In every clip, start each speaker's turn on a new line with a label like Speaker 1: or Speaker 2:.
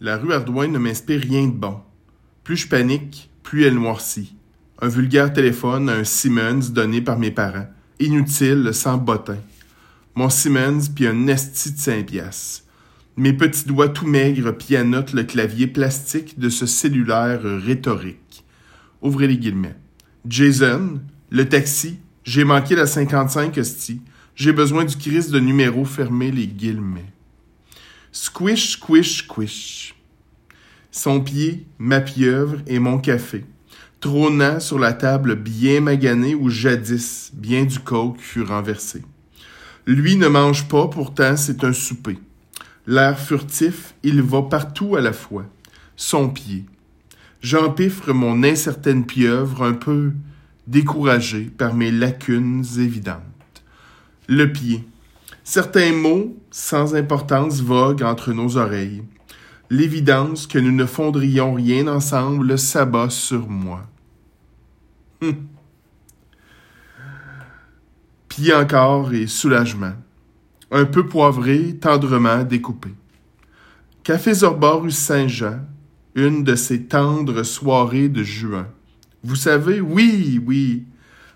Speaker 1: La rue Ardouin ne m'inspire rien de bon. Plus je panique, plus elle noircit. Un vulgaire téléphone à un Siemens donné par mes parents. Inutile, sans bottin. Mon Siemens puis un esti de 5 piastres. Mes petits doigts tout maigres pianotent le clavier plastique de ce cellulaire rhétorique. Ouvrez les guillemets. Jason, le taxi, j'ai manqué la 55 hostie. J'ai besoin du Christ de numéro fermé les guillemets. Squish, squish, squish. Son pied, ma pieuvre et mon café, trônant sur la table bien maganée où jadis bien du coke fut renversé. Lui ne mange pas, pourtant c'est un souper. L'air furtif, il va partout à la fois. Son pied. J'empiffre mon incertaine pieuvre un peu découragé par mes lacunes évidentes. Le pied. Certains mots sans importance voguent entre nos oreilles. L'évidence que nous ne fondrions rien ensemble s'abat sur moi. Hum. Encore et soulagement un peu poivré, tendrement découpé. Café Zorba rue Saint-Jean, une de ces tendres soirées de juin. Vous savez, oui, oui.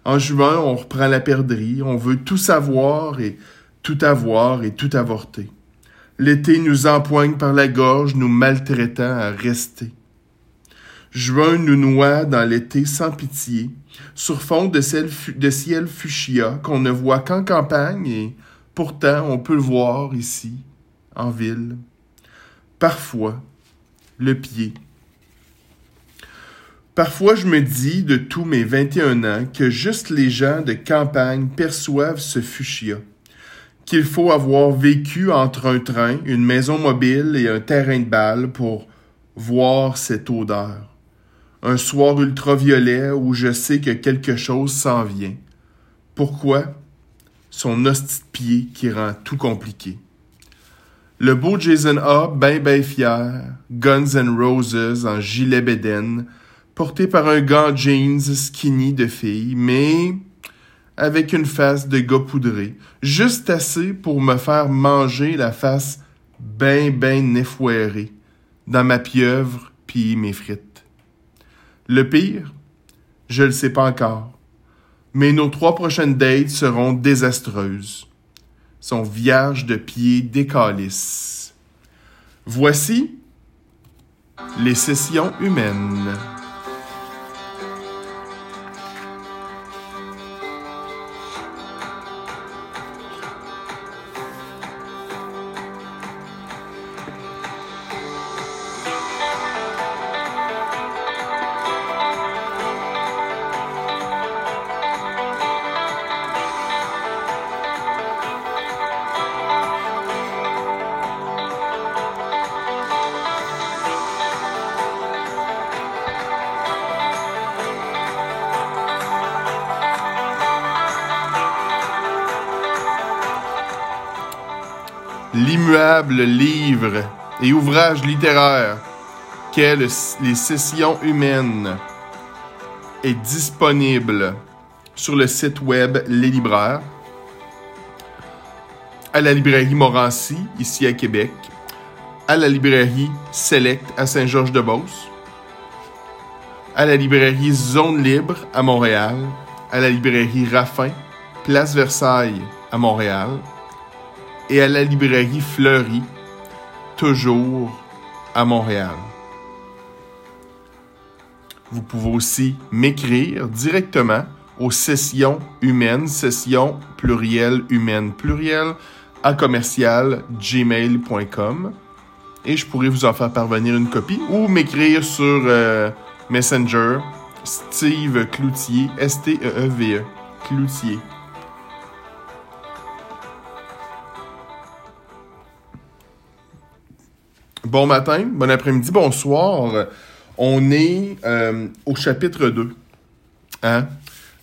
Speaker 1: En juin, on reprend la perdrix, on veut tout savoir et tout avoir et tout avorter. L'été nous empoigne par la gorge, nous maltraitant à rester. Juin nous noie dans l'été sans pitié, sur fond de ciel, de fuchsia qu'on ne voit qu'en campagne et Pourtant, on peut le voir ici, en ville. Parfois, le pied. Parfois, je me dis de tous mes 21 ans que juste les gens de campagne perçoivent ce fuchsia, qu'il faut avoir vécu entre un train, une maison mobile et un terrain de balle pour voir cette odeur. Un soir ultraviolet où je sais que quelque chose s'en vient. Pourquoi? son hostie pied qui rend tout compliqué. Le beau Jason A, ben ben fier, Guns N' Roses en gilet bédaine, porté par un gant jeans skinny de fille, mais avec une face de gars poudré, juste assez pour me faire manger la face ben ben effouérée dans ma pieuvre puis mes frites. Le pire, je le sais pas encore mais nos trois prochaines dates seront désastreuses. Sont vierges de pieds décalisses. Voici les sessions humaines. L'immuable livre et ouvrage littéraire qu'est les sessions humaines est disponible sur le site web Les Libraires, à la librairie Morancy, ici à Québec, à la librairie Select à Saint-Georges-de-Beauce, à la librairie Zone Libre à Montréal, à la librairie Raffin, Place Versailles à Montréal, et à la librairie Fleury, toujours à Montréal. Vous pouvez aussi m'écrire directement aux sessions humaines, sessions pluriel humaine pluriel à commercial gmail.com et je pourrais vous en faire parvenir une copie ou m'écrire sur euh, Messenger Steve Cloutier, S-T-E-E-V-E, -E, Cloutier. Bon matin, bon après-midi, bonsoir. On est euh, au chapitre 2, hein?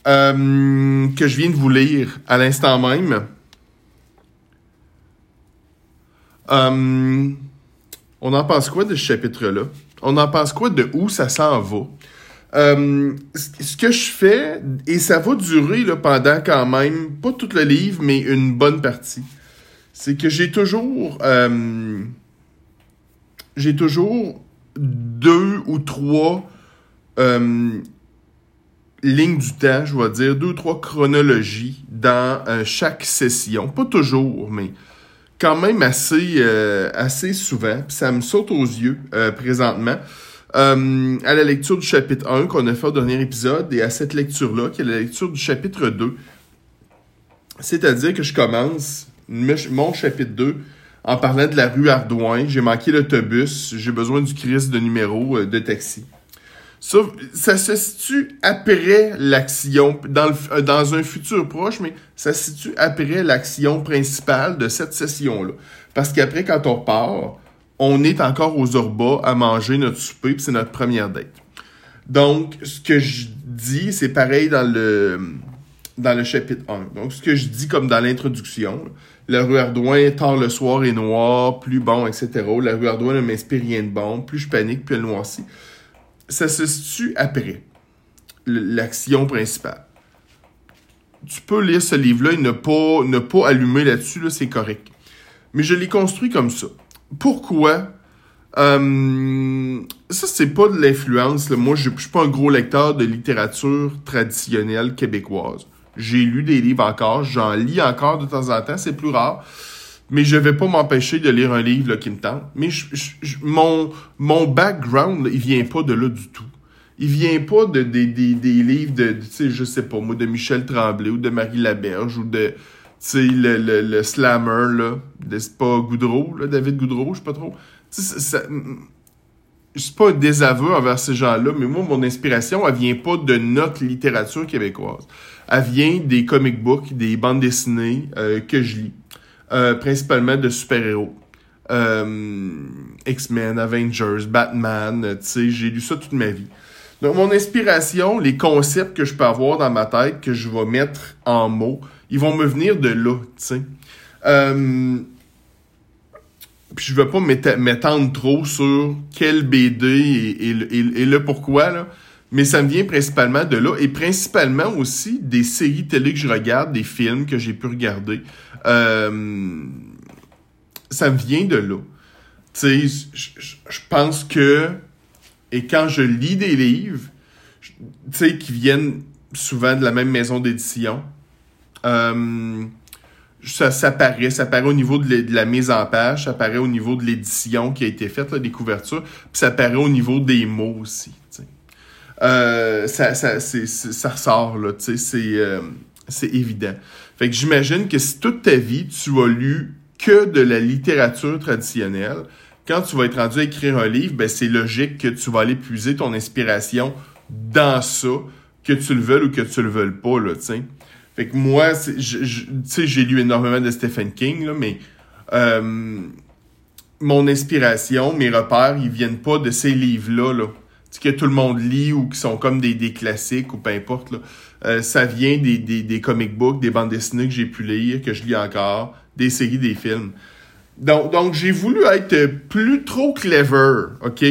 Speaker 1: Euh, que je viens de vous lire à l'instant même. Euh, on en pense quoi de ce chapitre-là? On en pense quoi de où ça s'en va? ce que je fais, et ça va durer pendant quand même, pas tout le livre, mais une bonne partie, c'est que j'ai toujours j'ai toujours deux ou trois euh, lignes du temps, je vais dire, deux ou trois chronologies dans euh, chaque session. Pas toujours, mais quand même assez, euh, assez souvent. ça me saute aux yeux présentement. à la lecture du chapitre 1 qu'on a fait au dernier épisode et à cette lecture-là, qui est la lecture du chapitre 2. C'est-à-dire que je commence mon chapitre 2 en parlant de la rue Ardouin. J'ai manqué l'autobus, j'ai besoin du crise de numéro de taxi. Ça, se situe après l'action, dans, euh, dans un futur proche, mais ça se situe après l'action principale de cette session-là. Parce qu'après, quand on part, on est encore aux Orbas à manger notre souper, puis c'est notre première date. Donc, ce que je dis, c'est pareil dans le dans le chapitre 1. Donc, ce que je dis comme dans l'introduction, la rue Ardouin, tard le soir est noir, plus bon, etc. La rue Ardouin ne m'inspire rien de bon, plus je panique, plus elle noircit ça se situe après l'action principale. Tu peux lire ce livre-là et ne pas, ne pas allumer là-dessus, là, c'est correct. Mais je l'ai construit comme ça. Pourquoi? Euh, ça, c'est pas de l'influence. Moi, je, je suis pas un gros lecteur de littérature traditionnelle québécoise. J'ai lu des livres encore, j'en lis encore de temps en temps, c'est plus rare mais je vais pas m'empêcher de lire un livre là, qui me tente. Mais je, mon, mon background, il vient pas de là du tout. Il vient pas de, des livres de, tu sais, je sais pas moi, de Michel Tremblay ou de Marie Laberge ou de, tu sais, le, le, le, slammer, là, c'est pas Goudreau, là, David Goudreau, je sais pas trop. Tu sais, ça, c'est pas désaveu envers ces gens-là, mais moi, mon inspiration, elle vient pas de notre littérature québécoise. Elle vient des comic books, des bandes dessinées euh, que je lis. Euh, principalement de super-héros. Euh, X-Men, Avengers, Batman, tu sais, j'ai lu ça toute ma vie. Donc, mon inspiration, les concepts que je peux avoir dans ma tête, que je vais mettre en mots, ils vont me venir de là, tu sais. Puis je vais pas m'étendre trop sur quel BD et, et, le pourquoi, là. Mais ça me vient principalement de là et principalement aussi des séries télé que je regarde, des films que j'ai pu regarder. Euh, ça me vient de là. Tu sais, je pense que, et quand je lis des livres, tu sais, qui viennent souvent de la même maison d'édition, euh, ça, ça paraît, ça paraît au niveau de, la mise en page, ça paraît au niveau de l'édition qui a été faite, là, des couvertures, puis ça paraît au niveau des mots aussi. Euh, ça, ça, ça ressort, là, c'est, euh, c'est évident. Fait que j'imagine que si toute ta vie, tu as lu que de la littérature traditionnelle, quand tu vas être rendu à écrire un livre, ben c'est logique que tu vas aller puiser ton inspiration dans ça, que tu le veuilles ou que tu le veuilles pas, là, tu. Fait que moi, tu sais, j'ai lu énormément de Stephen King, mais euh, mon inspiration, mes repères, ils viennent pas de ces livres-là, là que tout le monde lit ou qui sont comme des, classiques ou peu importe. Euh, ça vient des, des, des comic books, des bandes dessinées que j'ai pu lire, que je lis encore, des séries, des films. Donc, donc j'ai voulu être plus trop clever, OK?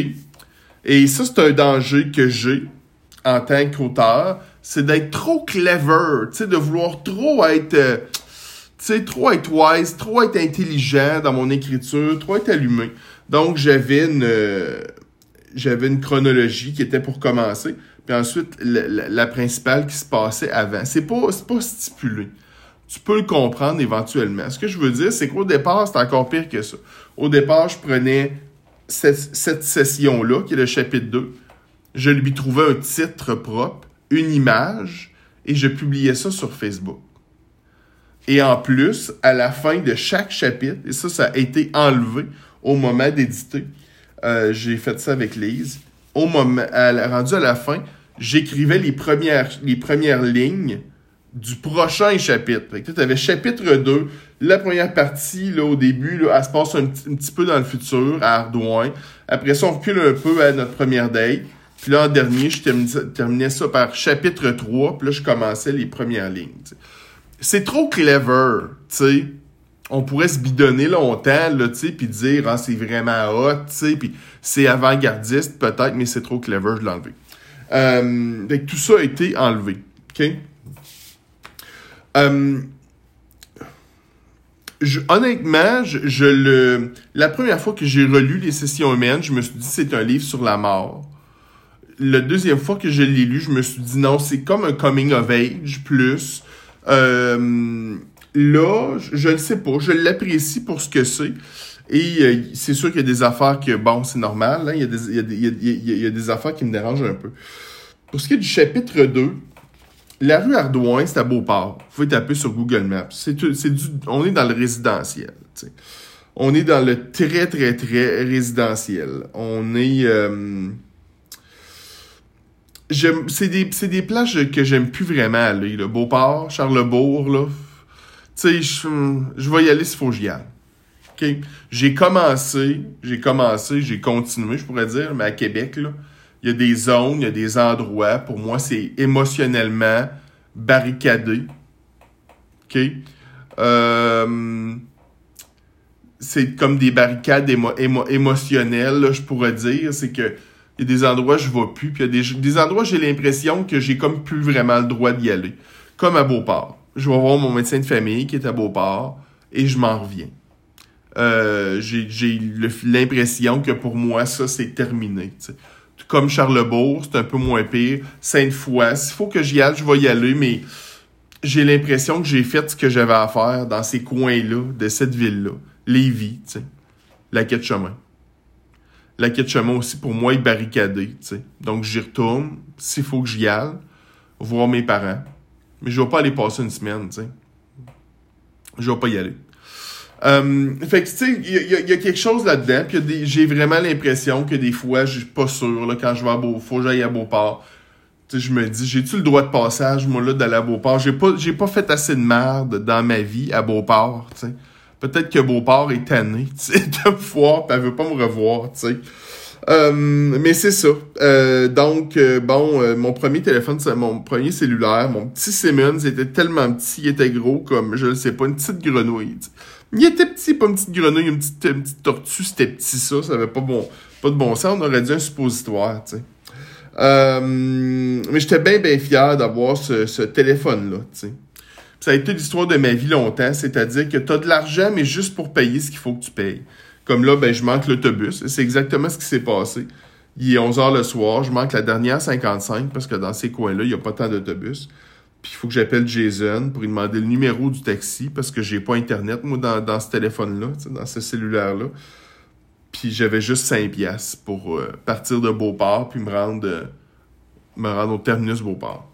Speaker 1: Et ça, c'est un danger que j'ai en tant qu'auteur, c'est d'être trop clever, tu sais, de vouloir trop être, euh, tu sais, trop être wise, trop être intelligent dans mon écriture, trop être allumé. Donc, j'avais une, j'avais une chronologie qui était pour commencer, puis ensuite la, principale qui se passait avant. C'est pas, pas stipulé. Tu peux le comprendre éventuellement. Ce que je veux dire, c'est qu'au départ, c'est encore pire que ça. Au départ, je prenais cette, cette session-là, qui est le chapitre 2, je lui trouvais un titre propre, une image, et je publiais ça sur Facebook. Et en plus, à la fin de chaque chapitre, et ça, ça a été enlevé au moment d'éditer, euh, j'ai fait ça avec Lise. Au moment, rendu à la fin, j'écrivais les premières, les premières lignes du prochain chapitre. tu avais chapitre 2, la première partie, là, au début, là, elle se passe un, petit peu dans le futur, à Ardouin. Après ça, on recule un peu à notre première date. Puis là, en dernier, je terminais, ça par chapitre 3, puis là, je commençais les premières lignes. C'est trop clever, tu sais on pourrait se bidonner longtemps, tu sais, puis dire, ah, c'est vraiment hot, tu sais, puis c'est avant-gardiste peut-être, mais c'est trop clever de l'enlever. Euh, tout ça a été enlevé, OK? Euh, honnêtement, je, le, la première fois que j'ai relu Les Sessions humaines, je me suis dit c'est un livre sur la mort. La deuxième fois que je l'ai lu, je me suis dit non, c'est comme un coming of age plus. Euh, là, je ne sais pas, je l'apprécie pour ce que c'est. Et euh, c'est sûr qu'il y a des affaires que, bon, c'est normal, il, y a des, il, y a, il, y a, des affaires qui me dérangent un peu. Pour ce qui est du chapitre 2, la rue Ardouin, c'est à Beauport. Vous pouvez taper sur Google Maps. C'est, du, on est dans le résidentiel. On est dans le très, très, très résidentiel. On est... Euh, c'est des, des plages que j'aime plus vraiment aller. Là. Beauport, Charlebourg, là. Tu sais, je, vais y aller s'il faut que j'y aille. J'ai commencé, j'ai commencé, j'ai continué, je pourrais dire, mais à Québec, là, il y a des zones, il y a des endroits, pour moi, c'est émotionnellement barricadé. OK? Euh, c'est comme des barricades émotionnelles, je pourrais dire. C'est que il y a des endroits je vais plus, puis il y a des, endroits j'ai l'impression que j'ai comme plus vraiment le droit d'y aller. Comme à Beauport. Je vais voir mon médecin de famille qui est à Beauport et je m'en reviens. Euh, j'ai l'impression que pour moi, ça, c'est terminé. Comme Charlebourg, c'est un peu moins pire. Sainte-Foy, s'il faut que j'y aille, je vais y aller, mais j'ai l'impression que j'ai fait ce que j'avais à faire dans ces coins-là, de cette ville-là. Lévis. La quête chemin. La quête chemin aussi, pour moi, est barricadée. Donc, j'y retourne, s'il faut que j'y aille, voir mes parents. Mais je vais pas aller passer une semaine. Je vais pas y aller. Euh, fait que, tu sais, il y, a quelque chose là-dedans. J'ai vraiment l'impression que des fois, je suis pas sûr, quand je vais à Beau, faut que j'aille à Beauport. Je me dis, j'ai-tu le droit de passage, moi, là, d'aller à Beauport? J'ai pas, pas fait assez de merde dans ma vie à Beauport, tu sais. Peut-être que Beauport est tanné, tu sais, de me voir, pis elle veut pas me revoir, tu sais. Euh, mais c'est ça. Euh, donc, euh, bon, euh, mon premier téléphone, mon premier cellulaire, mon petit Siemens était tellement petit, il était gros comme, je ne sais pas, une petite grenouille. Il était petit, pas une petite grenouille, une petite, une petite tortue, c'était petit ça, ça avait pas, bon, pas de bon sens, on aurait dit un suppositoire, tu sais. Euh, mais j'étais bien, bien fier d'avoir ce, ce téléphone-là, tu sais. Ça a été l'histoire de ma vie longtemps, c'est-à-dire que tu as de l'argent, mais juste pour payer ce qu'il faut que tu payes. Comme là, ben, je manque l'autobus. C'est exactement ce qui s'est passé. Il est 11 h le soir, je manque la dernière 55 parce que dans ces coins-là, il n'y a pas tant d'autobus. Puis il faut que j'appelle Jason pour lui demander le numéro du taxi parce que j'ai pas Internet, moi, dans, ce téléphone-là, dans ce cellulaire-là. Puis j'avais juste 5 piastres pour euh, partir de Beauport puis me rendre, euh, me rendre au terminus Beauport.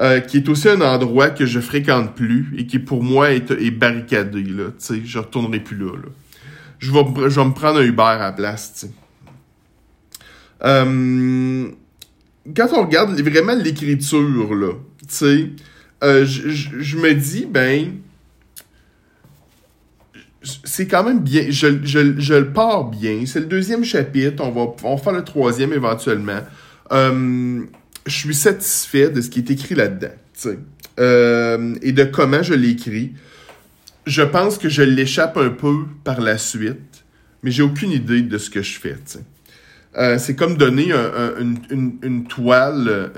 Speaker 1: Euh, qui est aussi un endroit que je fréquente plus et qui pour moi est, barricadé. Là, sais, je retournerai plus là. Je, vais, me prendre un Uber à la place. Euh, quand on regarde vraiment l'écriture, là, euh, je, me dis, ben, c'est quand même bien, je, le pars bien. C'est le deuxième chapitre, on va, on faire le troisième éventuellement. Je suis satisfait de ce qui est écrit là-dedans, euh, et de comment je l'écris. Je pense que je l'échappe un peu par la suite, mais j'ai aucune idée de ce que je fais. Euh, c'est comme donner une, toile,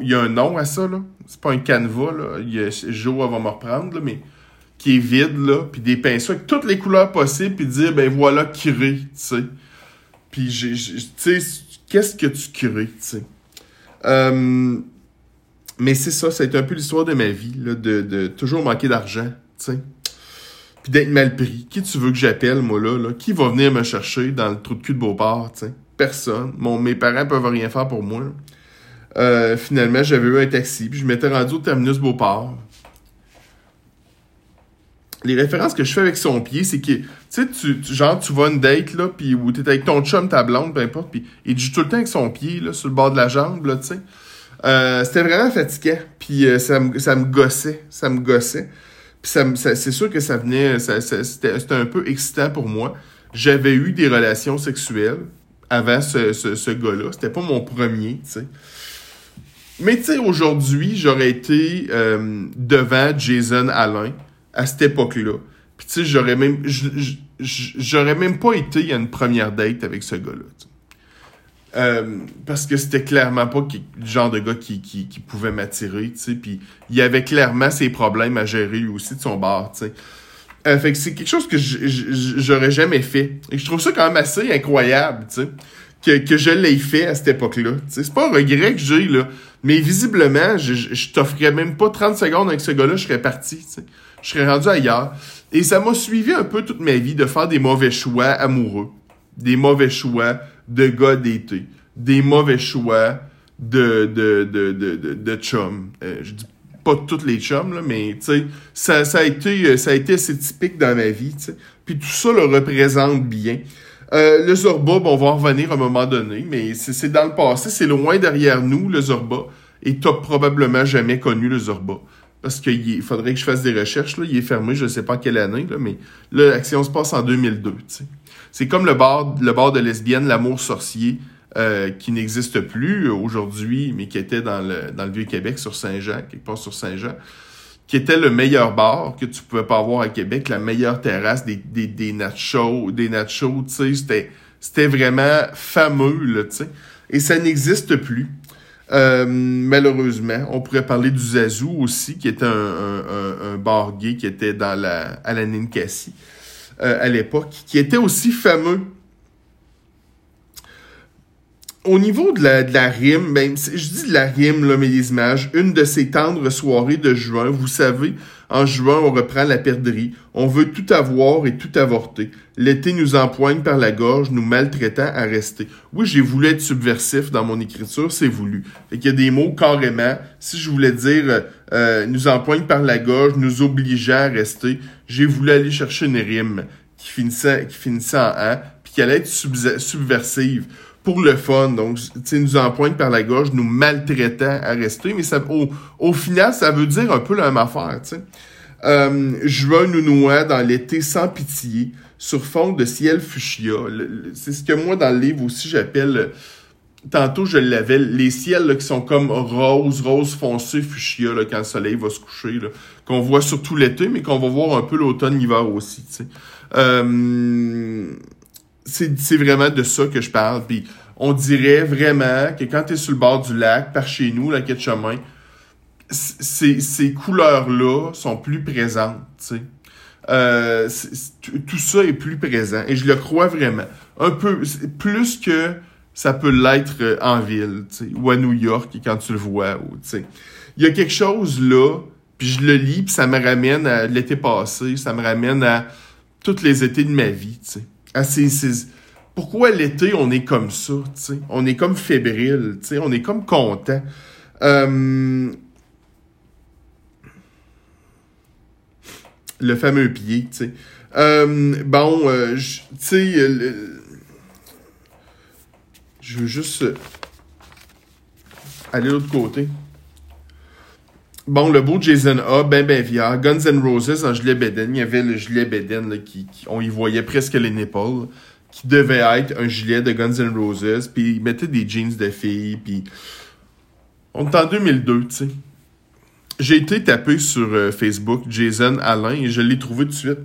Speaker 1: il y a un nom à ça, là. C'est pas un canevas, là. Y a, Joe va me reprendre, mais qui est vide, là. Puis des pinceaux avec toutes les couleurs possibles, puis dire, ben voilà, crée, tu sais. Puis, tu sais, qu'est-ce que tu crées, tu sais? Euh, mais c'est ça, ça a été un peu l'histoire de ma vie, de, toujours manquer d'argent. Puis d'être mal pris. Qui tu veux que j'appelle, moi, là? Qui va venir me chercher dans le trou de cul de Beauport, tu? Personne. Mes parents peuvent rien faire pour moi. Euh, finalement, j'avais eu un taxi, puis je m'étais rendu au terminus Beauport. Les références que je fais avec son pied, c'est que, tu sais, tu, genre, tu vas une date, là, puis où t'es avec ton chum, ta blonde, peu importe, puis il joue tout le temps avec son pied, là, sur le bord de la jambe, là, tu sais. Euh, c'était vraiment fatigant, puis euh, ça, me, ça me gossait, ça me gossait. Puis ça, c'est sûr que ça venait, ça, c'était, c'était un peu excitant pour moi. J'avais eu des relations sexuelles avant ce, ce, ce gars-là. C'était pas mon premier, tu sais. Mais tu sais, aujourd'hui, j'aurais été euh, devant Jason Alain à cette époque-là. Puis tu sais, j'aurais même, j'aurais même pas été à une première date avec ce gars-là. Euh, parce que c'était clairement pas le genre de gars qui, pouvait m'attirer, tu sais. Puis il avait clairement ses problèmes à gérer lui aussi de son bar, tu sais. Euh, fait que c'est quelque chose que j'aurais jamais fait. Et je trouve ça quand même assez incroyable, tu sais, que, je l'ai fait à cette époque-là. C'est pas un regret que j'ai, là. Mais visiblement, je, je t'offrirais même pas 30 secondes avec ce gars-là, je serais parti. Je serais rendu ailleurs. Et ça m'a suivi un peu toute ma vie de faire des mauvais choix amoureux, des mauvais choix de gars d'été, des mauvais choix de, de, de, de, de. Euh, je dis pas toutes les chums, là, mais ça, ça, a été, euh, ça a été assez typique dans ma vie. Puis tout ça le représente bien. Euh, le Zorba, bon, on va en revenir à un moment donné, mais c'est dans le passé, c'est loin derrière nous, le Zorba, et t'as probablement jamais connu le Zorba. Parce qu'il faudrait que je fasse des recherches, il est fermé, je ne sais pas quelle année, mais là, l'action se passe en 2002, sais. C'est comme le bar, le bar de lesbienne, l'amour sorcier, euh, qui n'existe plus aujourd'hui, mais qui était dans le, Vieux-Québec sur Saint-Jean, quelque part sur Saint-Jean, qui était le meilleur bar que tu pouvais pas avoir à Québec, la meilleure terrasse, des, des, nachos, des nachos, c'était, vraiment fameux. Et ça n'existe plus. Euh, malheureusement, on pourrait parler du Zazou aussi, qui était un, bar gay qui était dans la, à la Ninkasi. Euh, à l'époque, qui était aussi fameux. Au niveau de la, de la rime, ben, je dis de la rime, là, mais les images, une de ces tendres soirées de juin, vous savez, en juin, on reprend la perdrix. On veut tout avoir et tout avorter. L'été nous empoigne par la gorge, nous maltraitant à rester. Oui, j'ai voulu être subversif dans mon écriture, c'est voulu. Fait qu'il y a des mots carrément. Si je voulais dire euh, nous empoigne par la gorge, nous obligeant à rester, j'ai voulu aller chercher une rime qui finissait, qui finissait en A, puis qui allait être subversive pour le fun. Donc, tu nous empoigne par la gorge, nous maltraitant à rester. Mais ça, au, au final, ça veut dire un peu la même affaire, tu sais. Euh, juin nous noie dans l'été sans pitié, sur fond de ciel fuchsia. C'est ce que moi, dans le livre aussi, j'appelle... Tantôt, je l'avais, les ciels là, qui sont comme rose, rose foncé, fuchsia, là, quand le soleil va se coucher, qu'on voit surtout l'été, mais qu'on va voir un peu l'automne, l'hiver aussi. Tu sais. Euh, c'est vraiment de ça que je parle. Puis on dirait vraiment que quand tu es sur le bord du lac, par chez nous, la quête chemin, ces, ces couleurs-là sont plus présentes, sais. Euh, tout ça est plus présent et je le crois vraiment. Un peu plus que ça peut l'être euh, en ville, sais, ou à New York quand tu le vois, sais. Il y a quelque chose là, puis je le lis, puis ça me ramène à l'été passé, ça me ramène à tous les étés de ma vie, pourquoi l'été, on est comme ça, sais? On est comme fébrile, sais? On est comme content. Euh, le fameux pied, tu sais. Euh, bon, euh, tu sais, je veux juste aller de l'autre côté. Bon, le beau Jason A, ben ben via Guns N' Roses en gilet Beden. Il y avait le gilet Beden là, qui, on y voyait presque les nipples, qui devait être un gilet de Guns N' Roses. Puis il mettait des jeans de filles. Puis on est en 2002, tu sais. J'ai été tapé sur euh, Facebook Jason Alain et je l'ai trouvé tout de suite.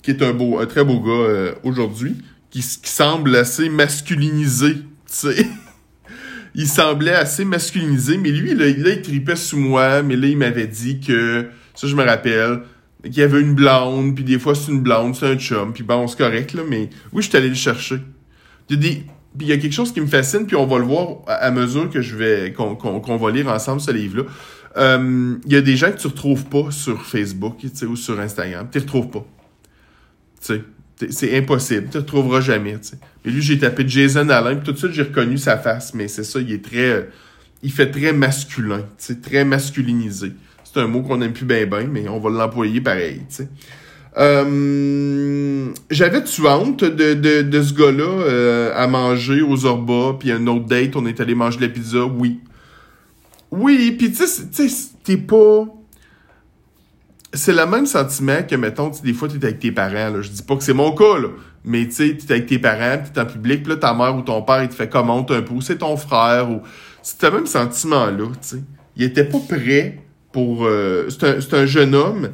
Speaker 1: Qui est un beau, un très beau gars euh, aujourd'hui, qui, qui semble assez masculinisé, tu sais. il semblait assez masculinisé, mais lui, là, il tripait sous moi, mais là, il m'avait dit que, ça je me rappelle, qu'il y avait une blonde, puis des fois c'est une blonde, c'est un chum, puis bon, c'est correct, là, mais oui, je suis allé le chercher. Il puis il y a quelque chose qui me fascine, puis on va le voir à, mesure que je vais, qu'on va lire ensemble ce livre-là. Euh, il y a des gens que tu retrouves pas sur Facebook, ou sur Instagram. Tu retrouves pas. Tu sais. C'est impossible. Tu ne retrouveras jamais. T'sais. Mais lui, j'ai tapé Jason Allen, puis tout de suite, j'ai reconnu sa face. Mais c'est ça, il est très. il fait très masculin, très masculinisé. C'est un mot qu'on aime plus bien bien, mais on va l'employer pareil. Euh, J'avais tu honte de, de, de ce gars-là euh, à manger aux Zorba, puis un autre date, on est allé manger la pizza, oui. Oui, puis tu sais, t'es pas c'est le même sentiment que, mettons, des fois, tu es avec tes parents. Là. Je dis pas que c'est mon cas, là. mais tu sais, tu es avec tes parents, tu es en public, puis là, ta mère ou ton père, il te fait comment un peu, c'est ton frère, ou... C'est le même sentiment-là, tu sais. Il était pas prêt pour... Euh... C'est un, un jeune homme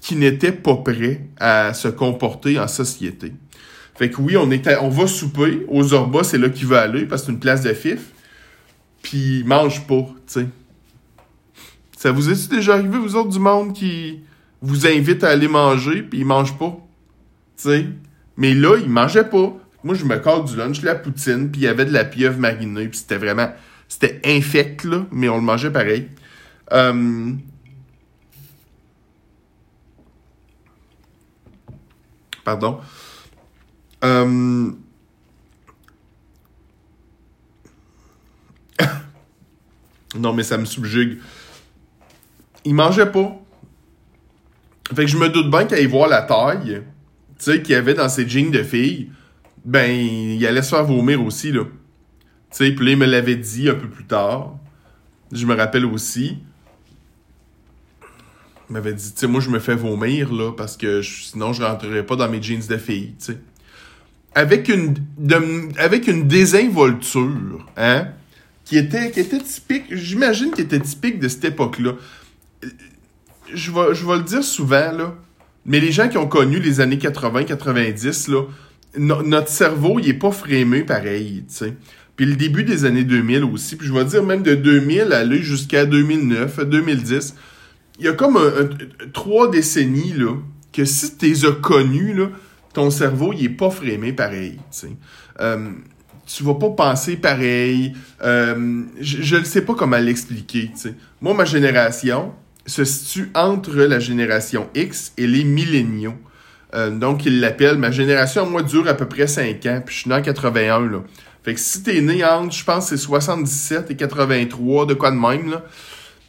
Speaker 1: qui n'était pas prêt à se comporter en société. Fait que oui, on, est on va souper. Aux Zorba, c'est là qu'il veut aller parce que c'est une place de fif. Puis mange pas, tu sais. Ça vous est déjà arrivé, vous autres, du monde qui vous invite à aller manger puis il mange pas? Tu sais? Mais là, il mangeait pas. Moi, je me colle du lunch, la poutine, puis il y avait de la pieuvre marinée, puis c'était vraiment... C'était infect, là, mais on le mangeait pareil. Euh, Pardon. Euh, non, mais ça me subjugue. Il mangeait pas. Fait que je me doute bien qu'il voir la taille, tu sais, qu'il y avait dans ses jeans de fille, ben, il allait se faire vomir aussi, là. Tu sais, puis il me l'avait dit un peu plus tard. Je me rappelle aussi. Il m'avait dit, tu sais, moi, je me fais vomir, là, parce que sinon, je rentrerais pas dans mes jeans de fille, tu sais. Avec une, avec une désinvolture, hein, qui était, qui était typique, j'imagine qu'elle était typique de cette époque-là. Je vais, je le dire souvent, là, mais les gens qui ont connu les années 80-90, là, notre cerveau, il pas frémé pareil, sais. Puis le début des années 2000 aussi, puis je vais dire même de 2000 aller jusqu'à 2009, 2010, il y a comme trois décennies, que si tu les as connus, ton cerveau, il est pas frémé pareil. Tu euh, tu vas pas penser pareil. Euh, je ne sais pas comment l'expliquer. Moi, ma génération se situe entre la génération X et les milléniaux. Euh, donc, il l'appelle, ma génération, moi, dure à peu près 5 ans, puis je suis né en 81, là. Fait que si t'es né entre, je pense, c'est 77 et 83, de quoi de même, là,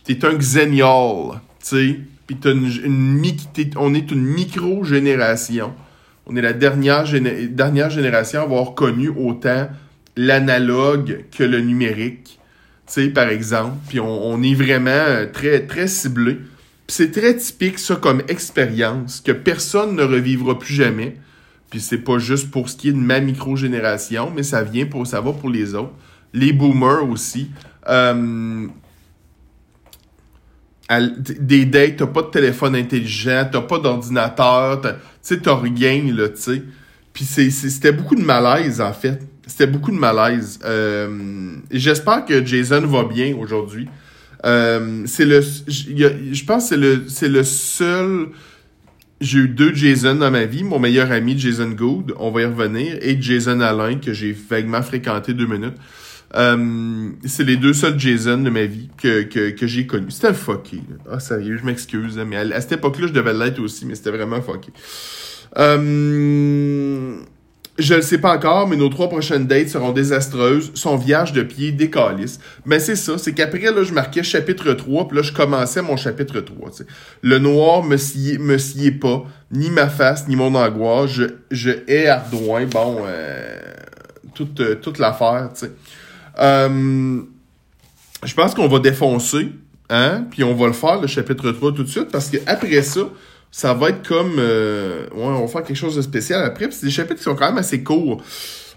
Speaker 1: t'es un xénial sais, puis on est une micro-génération. On est la dernière, dernière génération à avoir connu autant l'analogue que le numérique, tu sais, par exemple. Puis on, est vraiment euh, très, très ciblé. c'est très typique, ça, comme expérience, que personne ne revivra plus jamais. Puis c'est pas juste pour ce qui est de ma micro-génération, mais ça vient pour, ça va pour les autres. Les boomers aussi. Euh, des dates, t'as pas de téléphone intelligent, t'as pas d'ordinateur, tu sais, t'as rien, là, tu sais. Puis c'était beaucoup de malaise, en fait. C'était beaucoup de malaise. Euh, J'espère que Jason va bien aujourd'hui. Euh, c'est le... Je pense que c'est le, c'est le seul... J'ai eu deux Jason dans ma vie. Mon meilleur ami, Jason Good, on va y revenir, et Jason Alain, que j'ai vaguement fréquenté deux minutes. Euh, c'est les deux seuls Jason de ma vie que, que, que j'ai connus. C'était fucké. Ah, sérieux, je m'excuse, mais à, cette époque-là, je devais l'être aussi, mais c'était vraiment fucké. Euh, je ne sais pas encore, mais nos trois prochaines dates seront désastreuses. Son vierge de pied décalisse. Mais c'est ça, c'est qu'après, là, je marquais chapitre 3, puis là, je commençais mon chapitre 3. Le noir me sied, me sied pas, ni ma face, ni mon angoisse. Je, je hais Ardouin, bon, euh, toute, toute l'affaire, tu sais. Euh, je pense qu'on va défoncer, hein, puis on va le faire, le chapitre 3 tout de suite, parce que après ça, ça va être comme... Euh, ouais, on va faire quelque chose de spécial après, c'est des chapitres qui sont quand même assez courts.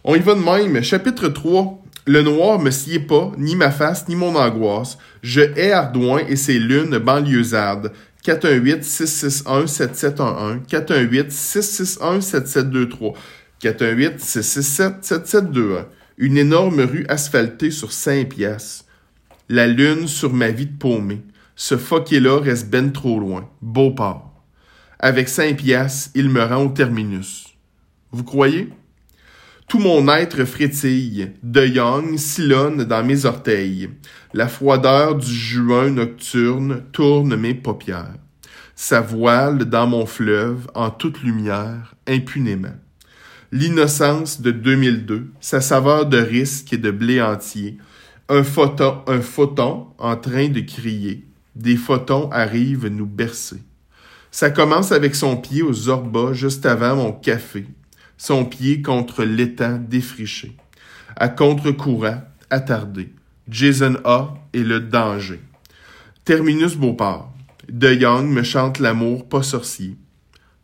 Speaker 1: On y va de même. Chapitre 3. Le noir me sied pas, ni ma face, ni mon angoisse. Je hais Ardouin et ses lunes banlieusardes. 418-661-7711. 418-661-7723. 418-667-7721 une énorme rue asphaltée sur Saint-Piastres. La lune sur ma vie de paumé. Ce foquet-là reste ben trop loin. Beauport. Avec Saint-Piastres, il me rend au terminus. Vous croyez? Tout mon être frétille, de young sillonne dans mes orteils. La froideur du juin nocturne tourne mes paupières. Sa voile dans mon fleuve en toute lumière, impunément l'innocence de 2002, sa saveur de risque et de blé entier, un photon, un photon en train de crier, des photons arrivent nous bercer. Ça commence avec son pied aux Zorba juste avant mon café, son pied contre l'étang défriché. À contre-courant, attardé, Jason A et le danger. Terminus Beauport. De Young me chante l'amour pas sorcier.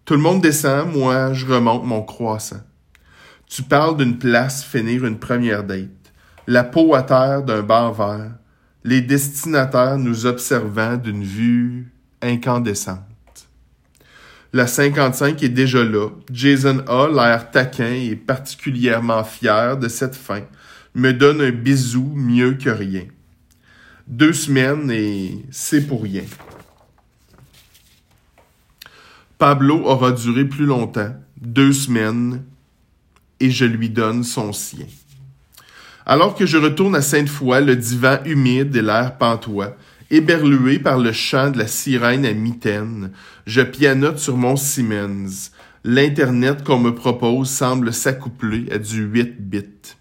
Speaker 1: Tout le monde descend, moi je remonte mon croissant. Tu parles d'une place finir une première date, la peau à terre d'un bar vert, les destinataires nous observant d'une vue incandescente. La 55 est déjà là. Jason A, l'air taquin et particulièrement fier de cette fin, me donne un bisou mieux que rien. Deux semaines et c'est pour rien. Pablo aura duré plus longtemps, deux semaines, et je lui donne son sien. Alors que je retourne à Sainte-Foy, le divan humide et l'air pantois, éberlué par le chant de la sirène à mitaine, je pianote sur mon Siemens. L'Internet qu'on me propose semble s'accoupler à du 8 bits.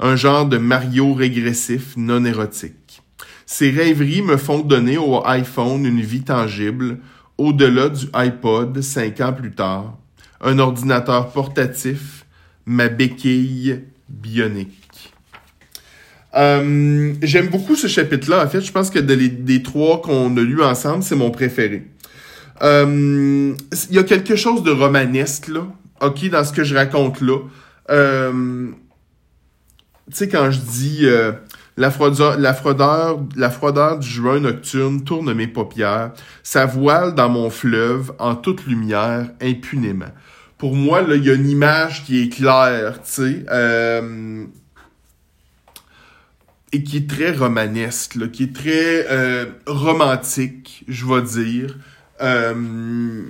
Speaker 1: Un genre de Mario régressif non érotique. Ces rêveries me font donner au iPhone une vie tangible, au-delà du iPod cinq ans plus tard. Un ordinateur portatif, ma béquille bionique. Euh, J'aime beaucoup ce chapitre-là. En fait, je pense que des trois qu'on a lus ensemble, c'est mon préféré. Euh, il y a quelque chose de romanesque, là, ok, dans ce que je raconte là. Euh, tu sais, quand je dis euh, la, froideur, la, froideur, la froideur du juin nocturne tourne mes paupières, ça voile dans mon fleuve en toute lumière, impunément. Pour moi, là, il y a une image qui est claire, tu sais. Et qui est très romanesque, qui est très euh, romantique, je vais dire, euh,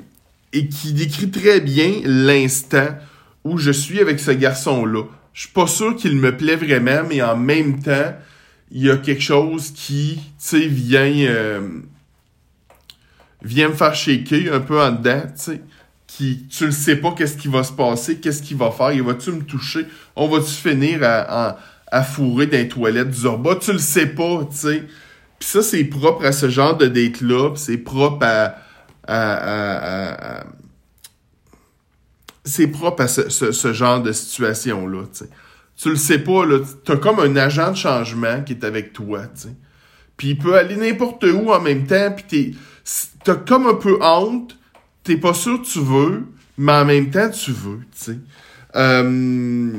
Speaker 1: et qui décrit très bien l'instant où je suis avec ce garçon-là. Je suis pas sûr qu'il me plaît vraiment, mais en même temps, il y a quelque chose qui, tu vient, euh, vient me faire shaker un peu en dedans, tu. Qui, tu le sais pas qu'est-ce qui va se passer, qu'est-ce qu'il va faire, il va-tu me toucher, on va-tu finir à fourrer dans les toilettes du Zorba. Tu le sais pas, tu sais. Puis ça, c'est propre à ce genre de date-là. c'est propre à... à, c'est propre à ce, ce, genre de situation-là, tu sais. Tu le sais pas, là. T'as comme un agent de changement qui est avec toi, tu sais. Puis il peut aller n'importe où en même temps, puis t'es... T'as comme un peu honte, t'es pas sûr que tu veux, mais en même temps, tu veux, tu sais. Euh,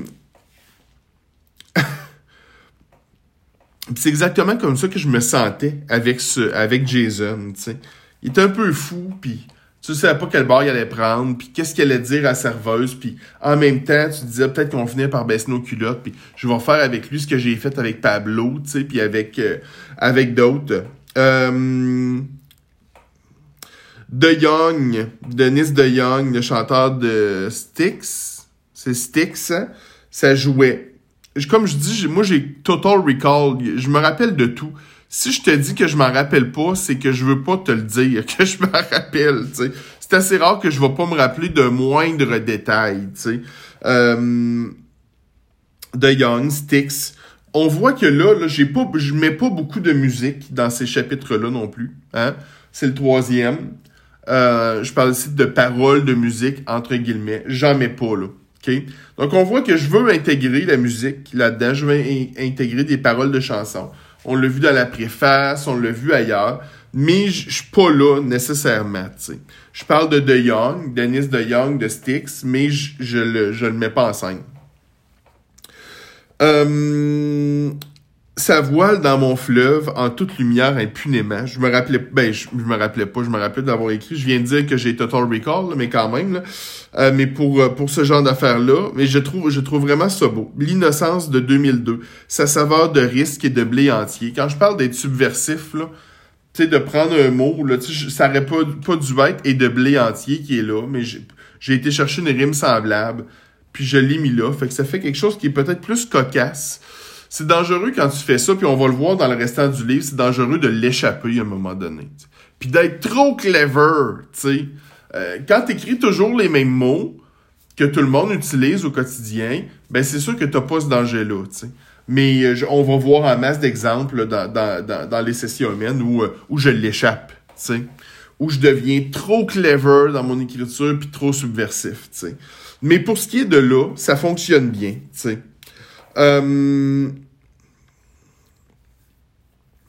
Speaker 1: c'est exactement comme ça que je me sentais avec ce, avec Jason, tu sais. Il était un peu fou, puis tu savais pas quel bar il allait prendre, puis qu'est-ce qu'il allait dire à la serveuse, puis en même temps, tu disais peut-être qu'on finit par baisser nos culottes, puis je vais faire avec lui ce que j'ai fait avec Pablo, tu sais, puis avec, euh, avec d'autres. Euh, de Young, Denis De Young, le chanteur de Styx, c'est Styx, hein? ça jouait comme je dis, moi j'ai total recall. Je me rappelle de tout. Si je te dis que je m'en rappelle pas, c'est que je veux pas te le dire, que je m'en rappelle. C'est assez rare que je vais pas me rappeler de moindres détails, tu sais. Euh, The Young, Sticks. On voit que là, là j'ai pas, je mets pas beaucoup de musique dans ces chapitres-là non plus. Hein? C'est le troisième. Euh, je parle ici de paroles de musique, entre guillemets. J'en mets pas, là. Donc, on voit que je veux intégrer la musique là-dedans. Je veux intégrer des paroles de chansons. On l'a vu dans la préface, on l'a vu ailleurs. Mais je suis pas là nécessairement, Je parle de De Young, Dennis De Young, de Styx, mais je, le, je le mets pas en scène. Euh, sa voile dans mon fleuve en toute lumière impunément. Je me rappelais, ben, je, me rappelais pas, je me rappelais d'avoir écrit. Je viens de dire que j'ai Total Recall, mais quand même, là. Euh, mais pour, euh, pour ce genre d'affaires-là, mais je trouve, je trouve vraiment ça beau. L'innocence de 2002, sa saveur de risque et de blé entier. Quand je parle d'être subversif, là, tu sais, de prendre un mot, là, ça aurait pas, pas dû être et de blé entier qui est là, mais j'ai été chercher une rime semblable, puis je l'ai mis là. Fait que ça fait quelque chose qui est peut-être plus cocasse c'est dangereux quand tu fais ça, puis on va le voir dans le restant du livre, c'est dangereux de l'échapper à un moment donné. Puis d'être trop clever, tu sais. Euh, quand t'écris toujours les mêmes mots que tout le monde utilise au quotidien, ben c'est sûr que t'as pas ce danger-là, tu sais. Mais euh, on va voir un masse d'exemples dans, dans, dans, les sessions humaines où, euh, où je l'échappe, tu sais. Où je deviens trop clever dans mon écriture puis trop subversif, tu sais. Mais pour ce qui est de là, ça fonctionne bien, tu sais. Euh...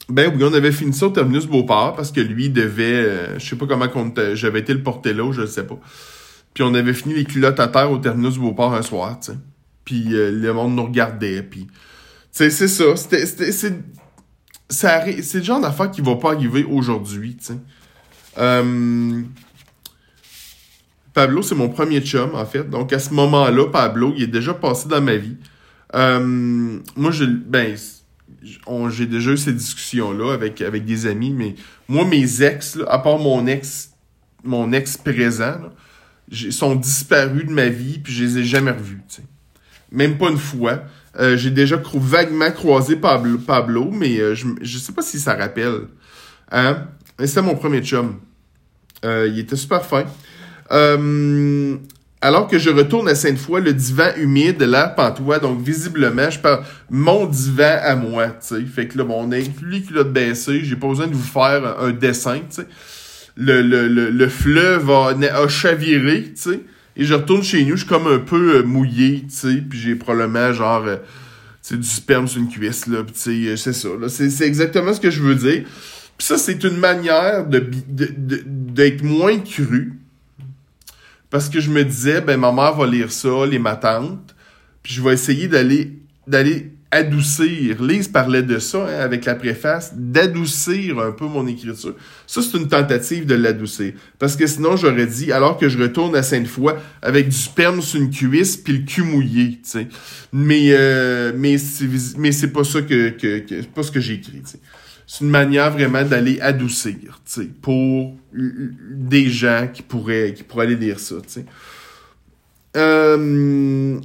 Speaker 1: Ben oui, on avait fini ça au terminus Beauport parce que lui devait, euh, je sais pas comment j'avais été le porter là, je sais pas. Puis on avait fini les culottes à terre au terminus Beauport un soir, tu sais. Puis euh, le monde nous regardait, puis... Tu sais, c'est ça, c'était... C'est le genre d'affaire qui va pas arriver aujourd'hui, tu sais. Euh, Pablo, c'est mon premier chum, en fait. Donc, à ce moment-là, Pablo, il est déjà passé dans ma vie. Moi, je, ben, j'ai déjà eu ces discussions-là avec, avec des amis, mais moi, mes ex, à part mon ex, mon ex présent, ils sont disparus de ma vie, puis je les ai jamais revus. Même pas une fois. Euh, j'ai déjà vaguement croisé Pablo, Pablo mais euh, je, je sais pas si ça rappelle. Hein? C'était mon premier chum. Euh, il était super fin. Alors que je retourne à Sainte-Foy, le divan humide, l'air pantois, donc visiblement, je parle mon divan à moi, tu sais. Fait que là, mon lui qui l'a baissé, j'ai pas besoin de vous faire un, dessin, tu sais. Le, le, le, fleuve a, a chaviré, tu sais. Et je retourne chez nous, je suis comme un peu euh, mouillé, tu sais, puis j'ai probablement genre euh, du sperme sur une cuisse, là, tu sais, euh, c'est ça, là. C'est, exactement ce que je veux dire. Puis ça, c'est une manière de, d'être moins cru. Parce que je me disais, ben ma mère va lire ça, les ma tante, puis je vais essayer d'aller d'aller adoucir. Lise parlait de ça hein, avec la préface, d'adoucir un peu mon écriture. Ça, c'est une tentative de l'adoucir. Parce que sinon, j'aurais dit, alors que je retourne à Sainte-Foy avec du sperme sur une cuisse puis le cul mouillé, tu sais. Mais, euh, mais c'est, mais c'est pas ça que, que, que pas ce que j'ai écrit. C'est une manière vraiment d'aller adoucir, tu sais, pour des gens qui pourraient, qui pourraient aller lire ça, tu sais. Euh,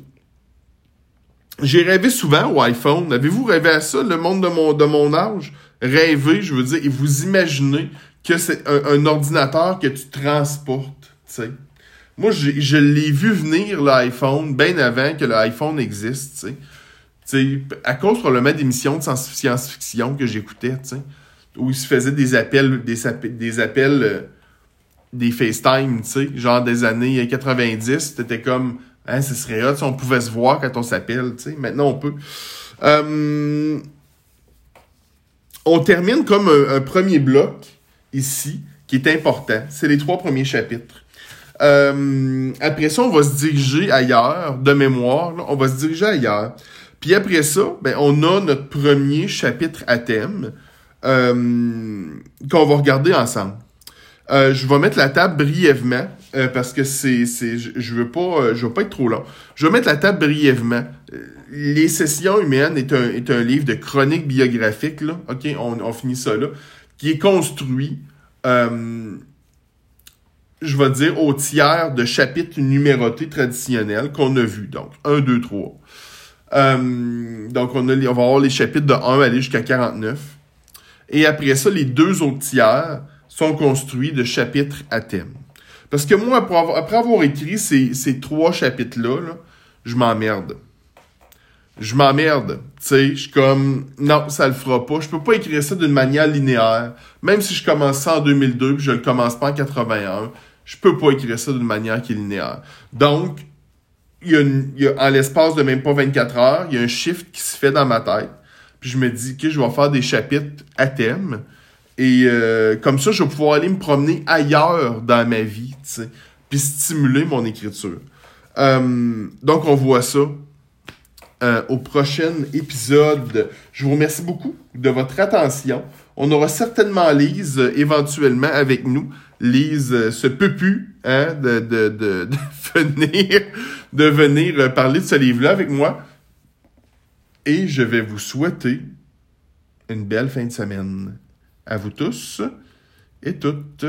Speaker 1: j'ai rêvé souvent au iPhone. Avez-vous rêvé à ça, le monde de mon, de mon âge? Rêver, je veux dire, et vous imaginez que c'est un, ordinateur que tu transportes, tu sais. Moi, je l'ai vu venir, l'iPhone, bien avant que l'iPhone existe, tu à cause probablement d'émissions de science-fiction que j'écoutais, où il se faisait des appels, des, des appels, euh, des FaceTime, genre des années 90, c'était comme Hein, ce serait hot on pouvait se voir quand on s'appelle. Maintenant, on peut. Euh, on termine comme un, premier bloc ici, qui est important. C'est les trois premiers chapitres. Euh, après ça, on va se diriger ailleurs, de mémoire, on va se diriger ailleurs. Puis après ça, ben, on a notre premier chapitre à thème euh, qu'on va regarder ensemble. je vais mettre la table brièvement. Euh, parce que c'est, c'est, je, veux pas, euh, je veux pas être trop long. Je vais mettre la table brièvement. Euh, Les sessions humaines est un, est un livre de chronique biographique, là. OK, on, on finit ça là. Qui est construit, je vais dire, au tiers de chapitres numérotés traditionnels qu'on a vus. Donc, 1, 2, 3. Donc, on, a, on va avoir les chapitres de 1 aller jusqu'à 49. Et après ça, les deux autres tiers sont construits de chapitres à thème. Parce que moi, après avoir, écrit ces, ces trois chapitres-là, je m'emmerde. Je m'emmerde. Tu sais, je suis comme, non, ça le fera pas. Je peux pas écrire ça d'une manière linéaire. Même si je commence ça en 2002 puis je le commence pas en 81, je peux pas écrire ça d'une manière qui est linéaire. Donc, y a, en l'espace de même pas 24 heures, il y a un shift qui se fait dans ma tête. Puis je me dis que je vais faire des chapitres à thème et euh, comme ça, je vais pouvoir aller me promener ailleurs dans ma vie, tu puis stimuler mon écriture. Euh, donc, on voit ça euh, au prochain épisode. Je vous remercie beaucoup de votre attention. On aura certainement Lise éventuellement avec nous. Lise se peut plus hein, de, de, de, venir, de venir parler de ce livre-là avec moi. Et je vais vous souhaiter une belle fin de semaine à vous tous et toutes.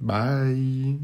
Speaker 1: Bye.